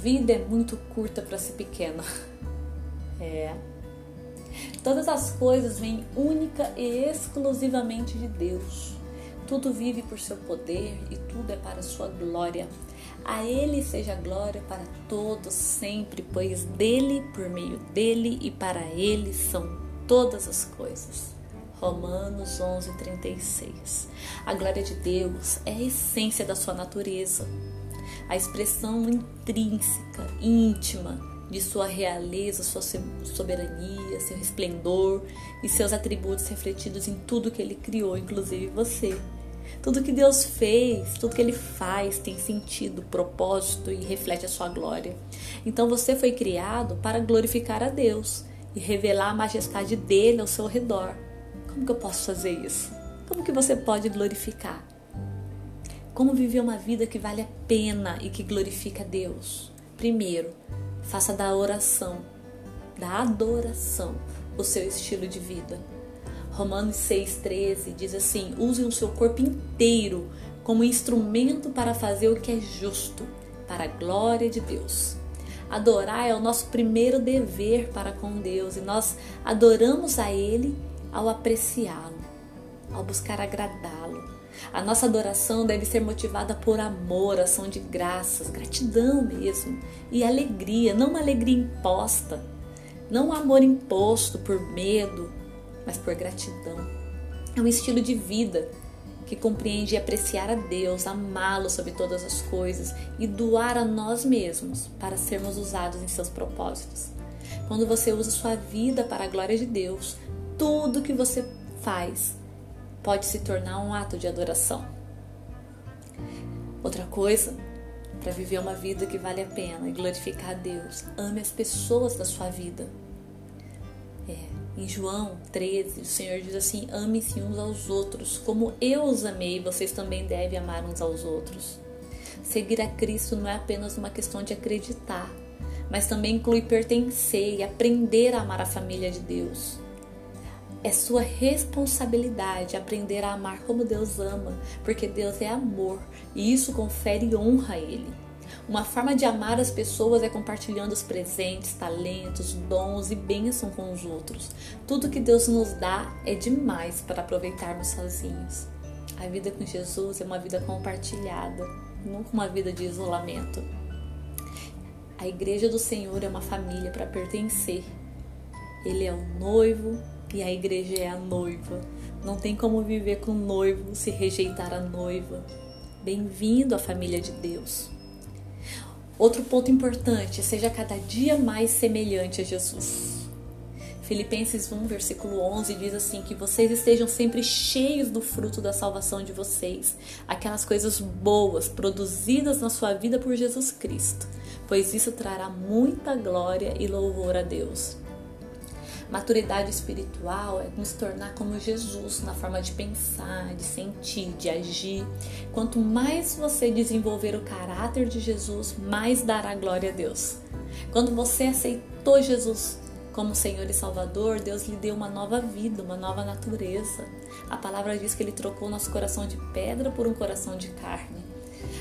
vida é muito curta para ser pequena. É. Todas as coisas vêm única e exclusivamente de Deus. Tudo vive por seu poder e tudo é para sua glória. A Ele seja glória para todos sempre, pois dele, por meio dele e para Ele são todas as coisas. Romanos 11:36. A glória de Deus é a essência da sua natureza, a expressão intrínseca, íntima de sua realeza, sua soberania, seu esplendor e seus atributos refletidos em tudo que ele criou, inclusive você. Tudo que Deus fez, tudo que Ele faz tem sentido, propósito e reflete a sua glória. Então você foi criado para glorificar a Deus e revelar a majestade dele ao seu redor. Como que eu posso fazer isso? Como que você pode glorificar? Como viver uma vida que vale a pena e que glorifica a Deus? Primeiro, faça da oração, da adoração, o seu estilo de vida. Romanos 6,13 diz assim: use o seu corpo inteiro como instrumento para fazer o que é justo, para a glória de Deus. Adorar é o nosso primeiro dever para com Deus e nós adoramos a Ele ao apreciá-lo, ao buscar agradá-lo. A nossa adoração deve ser motivada por amor, ação de graças, gratidão mesmo e alegria, não uma alegria imposta, não um amor imposto por medo, mas por gratidão. É um estilo de vida que compreende apreciar a Deus, amá-lo sobre todas as coisas e doar a nós mesmos para sermos usados em seus propósitos. Quando você usa sua vida para a glória de Deus, tudo que você faz pode se tornar um ato de adoração. Outra coisa, para viver uma vida que vale a pena e glorificar a Deus, ame as pessoas da sua vida. É, em João 13, o Senhor diz assim: ame-se uns aos outros, como eu os amei, vocês também devem amar uns aos outros. Seguir a Cristo não é apenas uma questão de acreditar, mas também inclui pertencer e aprender a amar a família de Deus. É sua responsabilidade aprender a amar como Deus ama, porque Deus é amor e isso confere honra a Ele. Uma forma de amar as pessoas é compartilhando os presentes, talentos, dons e bênçãos com os outros. Tudo que Deus nos dá é demais para aproveitarmos sozinhos. A vida com Jesus é uma vida compartilhada, nunca uma vida de isolamento. A igreja do Senhor é uma família para pertencer. Ele é o noivo e a igreja é a noiva. Não tem como viver com o noivo se rejeitar a noiva. Bem-vindo à família de Deus. Outro ponto importante, seja cada dia mais semelhante a Jesus. Filipenses 1, versículo 11 diz assim: Que vocês estejam sempre cheios do fruto da salvação de vocês, aquelas coisas boas produzidas na sua vida por Jesus Cristo, pois isso trará muita glória e louvor a Deus. Maturidade espiritual é nos tornar como Jesus na forma de pensar, de sentir, de agir. Quanto mais você desenvolver o caráter de Jesus, mais dará glória a Deus. Quando você aceitou Jesus como Senhor e Salvador, Deus lhe deu uma nova vida, uma nova natureza. A palavra diz que ele trocou nosso coração de pedra por um coração de carne.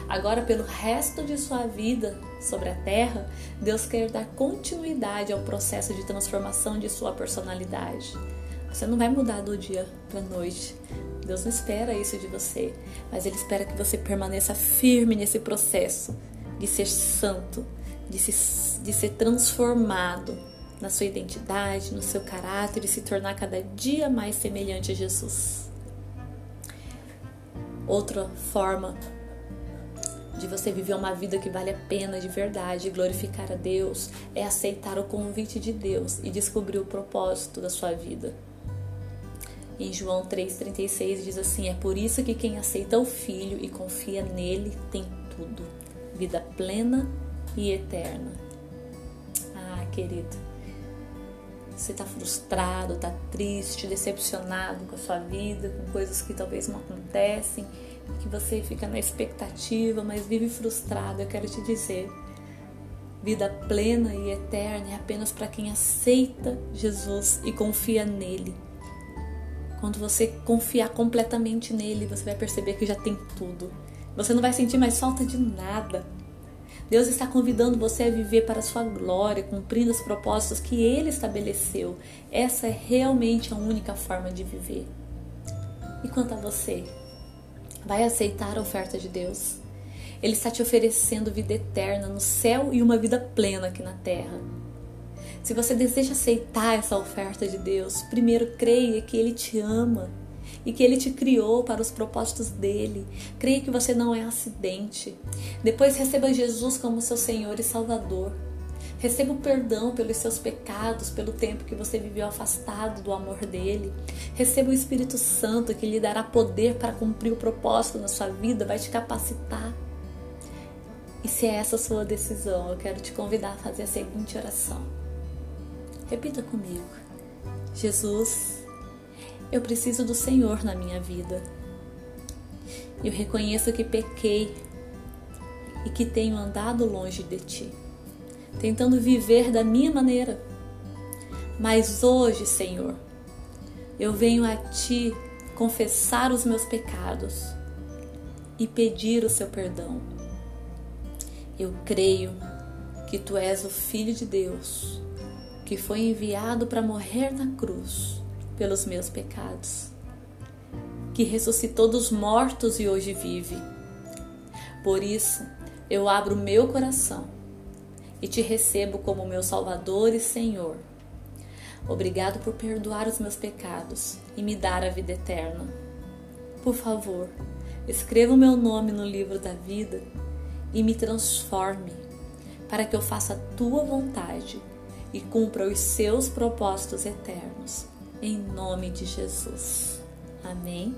Agora, pelo resto de sua vida sobre a terra, Deus quer dar continuidade ao processo de transformação de sua personalidade. Você não vai mudar do dia para noite. Deus não espera isso de você, mas Ele espera que você permaneça firme nesse processo de ser santo, de, se, de ser transformado na sua identidade, no seu caráter e se tornar cada dia mais semelhante a Jesus. Outra forma de você viver uma vida que vale a pena de verdade, glorificar a Deus, é aceitar o convite de Deus e descobrir o propósito da sua vida. Em João 3,36 diz assim: É por isso que quem aceita o Filho e confia nele tem tudo, vida plena e eterna. Ah, querido, você está frustrado, está triste, decepcionado com a sua vida, com coisas que talvez não acontecem que você fica na expectativa, mas vive frustrado, eu quero te dizer, vida plena e eterna é apenas para quem aceita Jesus e confia nele. Quando você confiar completamente nele, você vai perceber que já tem tudo. Você não vai sentir mais falta de nada. Deus está convidando você a viver para a sua glória, cumprindo os propósitos que Ele estabeleceu. Essa é realmente a única forma de viver. E quanto a você? Vai aceitar a oferta de Deus? Ele está te oferecendo vida eterna no céu e uma vida plena aqui na terra. Se você deseja aceitar essa oferta de Deus, primeiro creia que Ele te ama e que Ele te criou para os propósitos dele. Creia que você não é acidente. Depois receba Jesus como seu Senhor e Salvador. Receba o perdão pelos seus pecados, pelo tempo que você viveu afastado do amor dele. Receba o Espírito Santo que lhe dará poder para cumprir o propósito na sua vida, vai te capacitar. E se é essa a sua decisão, eu quero te convidar a fazer a seguinte oração. Repita comigo. Jesus, eu preciso do Senhor na minha vida. Eu reconheço que pequei e que tenho andado longe de ti, tentando viver da minha maneira. Mas hoje, Senhor, eu venho a ti confessar os meus pecados e pedir o seu perdão. Eu creio que tu és o Filho de Deus, que foi enviado para morrer na cruz pelos meus pecados, que ressuscitou dos mortos e hoje vive. Por isso, eu abro meu coração e te recebo como meu Salvador e Senhor. Obrigado por perdoar os meus pecados e me dar a vida eterna. Por favor, escreva o meu nome no livro da vida e me transforme para que eu faça a tua vontade e cumpra os seus propósitos eternos em nome de Jesus. Amém?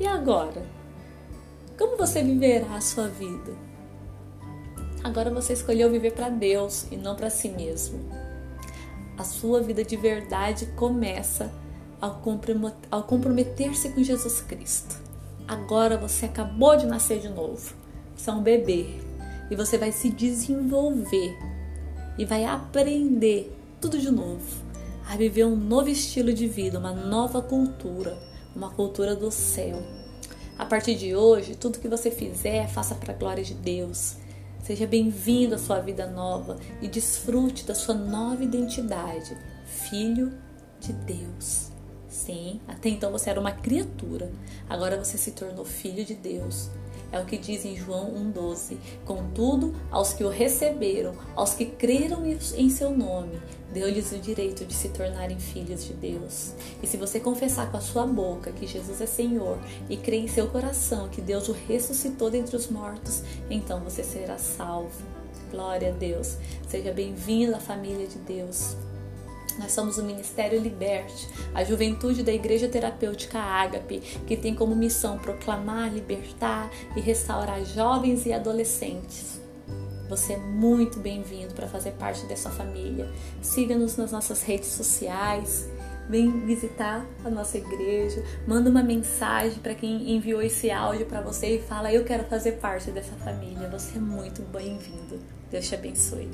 E agora? Como você viverá a sua vida? Agora você escolheu viver para Deus e não para si mesmo. A sua vida de verdade começa ao comprometer-se com Jesus Cristo. Agora você acabou de nascer de novo. Você é um bebê e você vai se desenvolver e vai aprender tudo de novo a viver um novo estilo de vida, uma nova cultura, uma cultura do céu. A partir de hoje, tudo que você fizer, faça para a glória de Deus. Seja bem-vindo à sua vida nova e desfrute da sua nova identidade, filho de Deus. Sim, até então você era uma criatura, agora você se tornou filho de Deus. É o que diz em João 1,12. Contudo, aos que o receberam, aos que creram em seu nome, deu-lhes o direito de se tornarem filhos de Deus. E se você confessar com a sua boca que Jesus é Senhor e crer em seu coração que Deus o ressuscitou dentre os mortos, então você será salvo. Glória a Deus. Seja bem-vindo à família de Deus. Nós somos o Ministério Liberte, a juventude da Igreja Terapêutica Ágape, que tem como missão proclamar, libertar e restaurar jovens e adolescentes. Você é muito bem-vindo para fazer parte dessa família. Siga-nos nas nossas redes sociais. Vem visitar a nossa igreja, manda uma mensagem para quem enviou esse áudio para você e fala: Eu quero fazer parte dessa família. Você é muito bem-vindo. Deus te abençoe.